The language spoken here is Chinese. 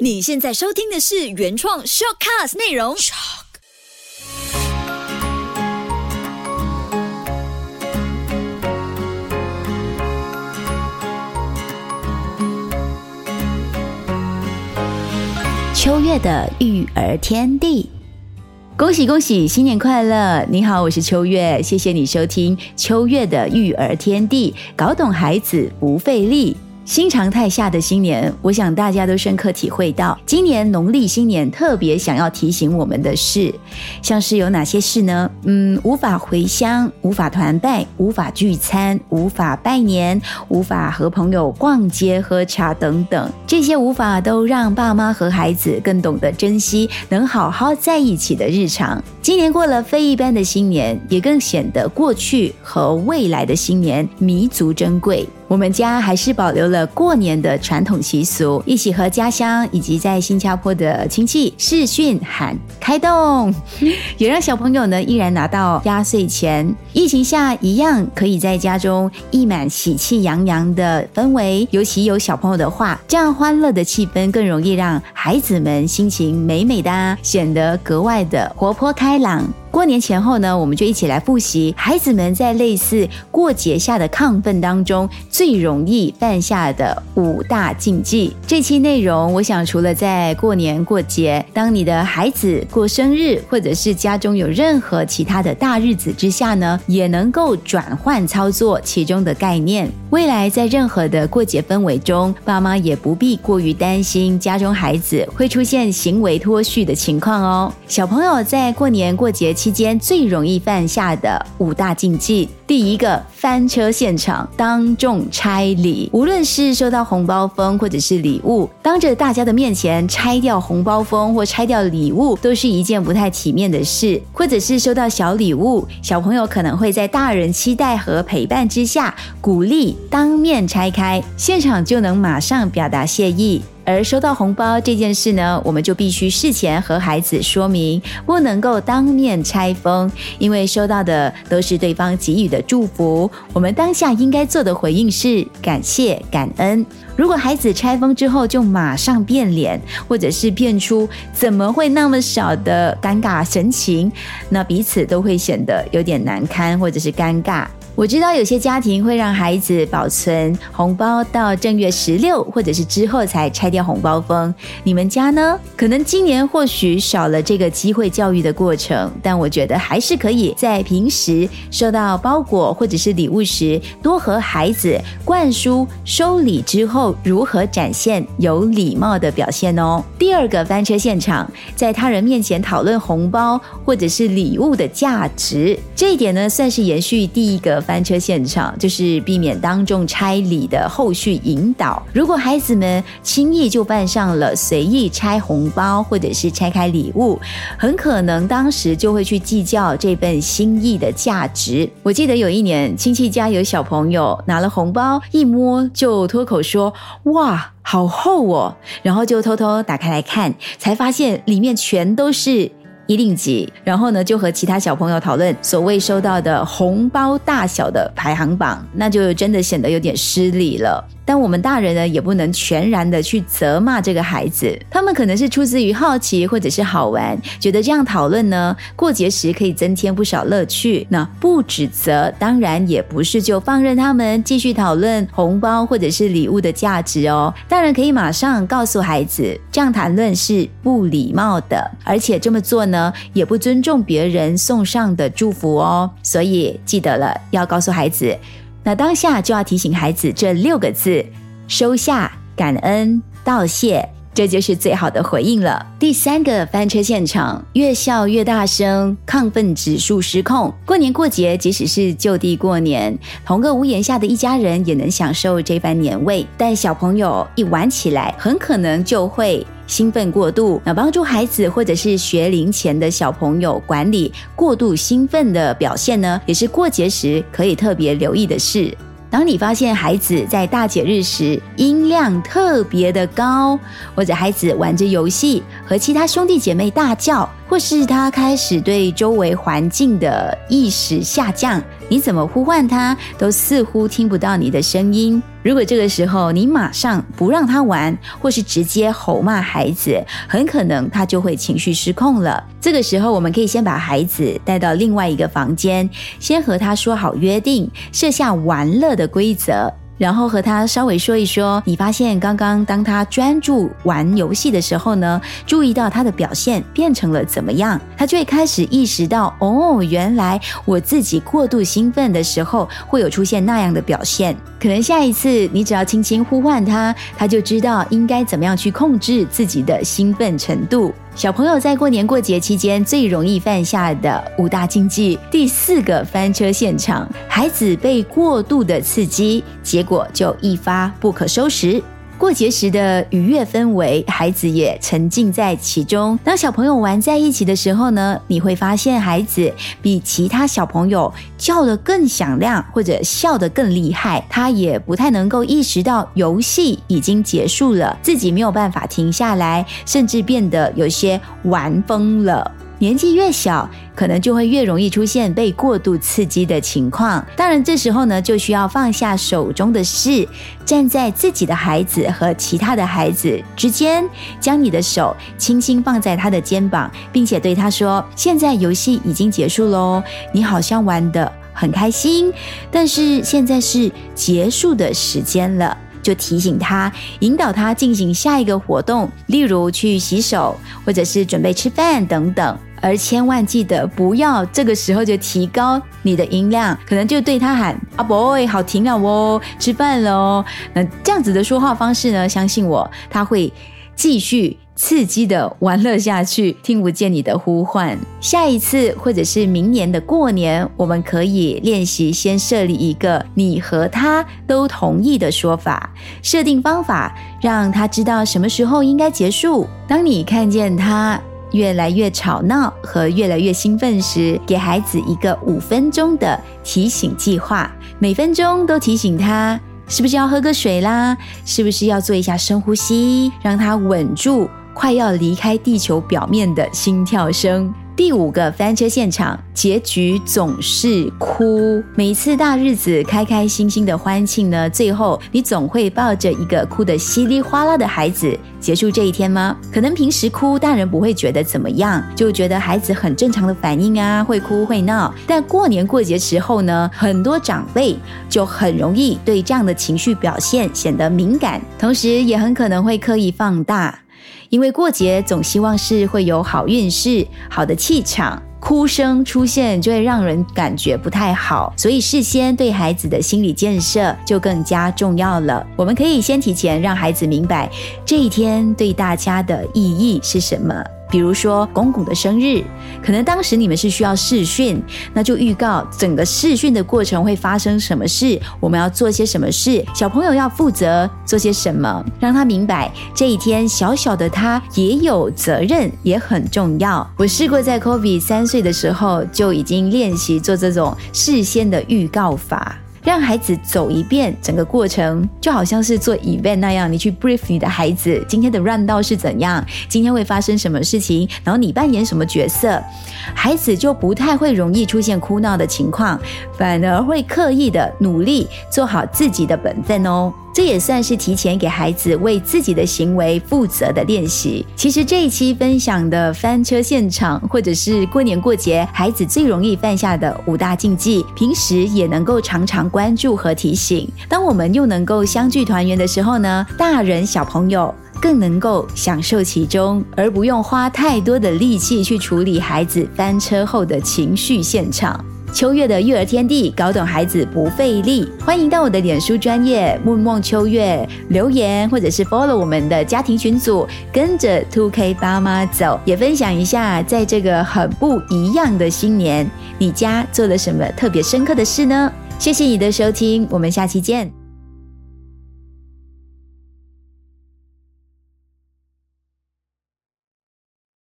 你现在收听的是原创 shortcast 内容。秋月的育儿天地，恭喜恭喜，新年快乐！你好，我是秋月，谢谢你收听秋月的育儿天地，搞懂孩子不费力。新常态下的新年，我想大家都深刻体会到，今年农历新年特别想要提醒我们的事，像是有哪些事呢？嗯，无法回乡，无法团拜，无法聚餐，无法拜年，无法和朋友逛街喝茶等等，这些无法都让爸妈和孩子更懂得珍惜能好好在一起的日常。今年过了非一般的新年，也更显得过去和未来的新年弥足珍贵。我们家还是保留了过年的传统习俗，一起和家乡以及在新加坡的亲戚视讯喊开动，也让小朋友呢依然拿到压岁钱。疫情下一样可以在家中溢满喜气洋洋的氛围，尤其有小朋友的话，这样欢乐的气氛更容易让孩子们心情美美的，显得格外的活泼开朗。过年前后呢，我们就一起来复习孩子们在类似过节下的亢奋当中最容易犯下的五大禁忌。这期内容，我想除了在过年过节，当你的孩子过生日，或者是家中有任何其他的大日子之下呢，也能够转换操作其中的概念。未来在任何的过节氛围中，爸妈也不必过于担心家中孩子会出现行为脱序的情况哦。小朋友在过年过节期间最容易犯下的五大禁忌，第一个翻车现场，当众拆礼。无论是收到红包封或者是礼物，当着大家的面前拆掉红包封或拆掉礼物，都是一件不太体面的事。或者是收到小礼物，小朋友可能会在大人期待和陪伴之下，鼓励当面拆开，现场就能马上表达谢意。而收到红包这件事呢，我们就必须事前和孩子说明，不能够当面拆封，因为收到的都是对方给予的祝福。我们当下应该做的回应是感谢、感恩。如果孩子拆封之后就马上变脸，或者是变出怎么会那么少的尴尬神情，那彼此都会显得有点难堪，或者是尴尬。我知道有些家庭会让孩子保存红包到正月十六，或者是之后才拆掉红包封。你们家呢？可能今年或许少了这个机会教育的过程，但我觉得还是可以在平时收到包裹或者是礼物时，多和孩子灌输收礼之后如何展现有礼貌的表现哦。第二个翻车现场，在他人面前讨论红包或者是礼物的价值，这一点呢，算是延续第一个。翻车现场就是避免当众拆礼的后续引导。如果孩子们轻易就犯上了随意拆红包或者是拆开礼物，很可能当时就会去计较这份心意的价值。我记得有一年亲戚家有小朋友拿了红包，一摸就脱口说：“哇，好厚哦！”然后就偷偷打开来看，才发现里面全都是。一定急，然后呢，就和其他小朋友讨论所谓收到的红包大小的排行榜，那就真的显得有点失礼了。但我们大人呢，也不能全然的去责骂这个孩子，他们可能是出自于好奇或者是好玩，觉得这样讨论呢，过节时可以增添不少乐趣。那不指责，当然也不是就放任他们继续讨论红包或者是礼物的价值哦。大人可以马上告诉孩子，这样谈论是不礼貌的，而且这么做呢，也不尊重别人送上的祝福哦。所以记得了，要告诉孩子。那当下就要提醒孩子这六个字：收下、感恩、道谢，这就是最好的回应了。第三个翻车现场，越笑越大声，亢奋指数失控。过年过节，即使是就地过年，同个屋檐下的一家人也能享受这番年味，但小朋友一玩起来，很可能就会。兴奋过度，那帮助孩子或者是学龄前的小朋友管理过度兴奋的表现呢，也是过节时可以特别留意的事。当你发现孩子在大节日时音量特别的高，或者孩子玩着游戏和其他兄弟姐妹大叫，或是他开始对周围环境的意识下降，你怎么呼唤他，都似乎听不到你的声音。如果这个时候你马上不让他玩，或是直接吼骂孩子，很可能他就会情绪失控了。这个时候，我们可以先把孩子带到另外一个房间，先和他说好约定，设下玩乐的规则。然后和他稍微说一说，你发现刚刚当他专注玩游戏的时候呢，注意到他的表现变成了怎么样，他就会开始意识到，哦，原来我自己过度兴奋的时候会有出现那样的表现。可能下一次你只要轻轻呼唤他，他就知道应该怎么样去控制自己的兴奋程度。小朋友在过年过节期间最容易犯下的五大禁忌，第四个翻车现场，孩子被过度的刺激，结果就一发不可收拾。过节时的愉悦氛围，孩子也沉浸在其中。当小朋友玩在一起的时候呢，你会发现孩子比其他小朋友叫得更响亮，或者笑得更厉害。他也不太能够意识到游戏已经结束了，自己没有办法停下来，甚至变得有些玩疯了。年纪越小，可能就会越容易出现被过度刺激的情况。当然，这时候呢，就需要放下手中的事，站在自己的孩子和其他的孩子之间，将你的手轻轻放在他的肩膀，并且对他说：“现在游戏已经结束喽，你好像玩的很开心，但是现在是结束的时间了。”就提醒他，引导他进行下一个活动，例如去洗手，或者是准备吃饭等等。而千万记得不要这个时候就提高你的音量，可能就对他喊“啊 boy，好停了哦，吃饭了哦”。那这样子的说话方式呢？相信我，他会继续。刺激的玩乐下去，听不见你的呼唤。下一次或者是明年的过年，我们可以练习先设立一个你和他都同意的说法，设定方法，让他知道什么时候应该结束。当你看见他越来越吵闹和越来越兴奋时，给孩子一个五分钟的提醒计划，每分钟都提醒他。是不是要喝个水啦？是不是要做一下深呼吸，让他稳住快要离开地球表面的心跳声？第五个翻车现场，结局总是哭。每次大日子开开心心的欢庆呢，最后你总会抱着一个哭得稀里哗啦的孩子结束这一天吗？可能平时哭，大人不会觉得怎么样，就觉得孩子很正常的反应啊，会哭会闹。但过年过节时候呢，很多长辈就很容易对这样的情绪表现显得敏感，同时也很可能会刻意放大。因为过节总希望是会有好运势、好的气场，哭声出现就会让人感觉不太好，所以事先对孩子的心理建设就更加重要了。我们可以先提前让孩子明白这一天对大家的意义是什么。比如说公公的生日，可能当时你们是需要试训，那就预告整个试训的过程会发生什么事，我们要做些什么事，小朋友要负责做些什么，让他明白这一天小小的他也有责任，也很重要。我试过在 Kobe 三岁的时候就已经练习做这种事先的预告法。让孩子走一遍整个过程，就好像是做 event 那样，你去 brief 你的孩子今天的 run 道是怎样，今天会发生什么事情，然后你扮演什么角色，孩子就不太会容易出现哭闹的情况，反而会刻意的努力做好自己的本分哦。这也算是提前给孩子为自己的行为负责的练习。其实这一期分享的翻车现场，或者是过年过节孩子最容易犯下的五大禁忌，平时也能够常常关注和提醒。当我们又能够相聚团圆的时候呢，大人小朋友更能够享受其中，而不用花太多的力气去处理孩子翻车后的情绪现场。秋月的育儿天地，搞懂孩子不费力。欢迎到我的脸书专业梦梦秋月留言，或者是 follow 我们的家庭群组，跟着 Two K 爸妈走，也分享一下，在这个很不一样的新年，你家做了什么特别深刻的事呢？谢谢你的收听，我们下期见。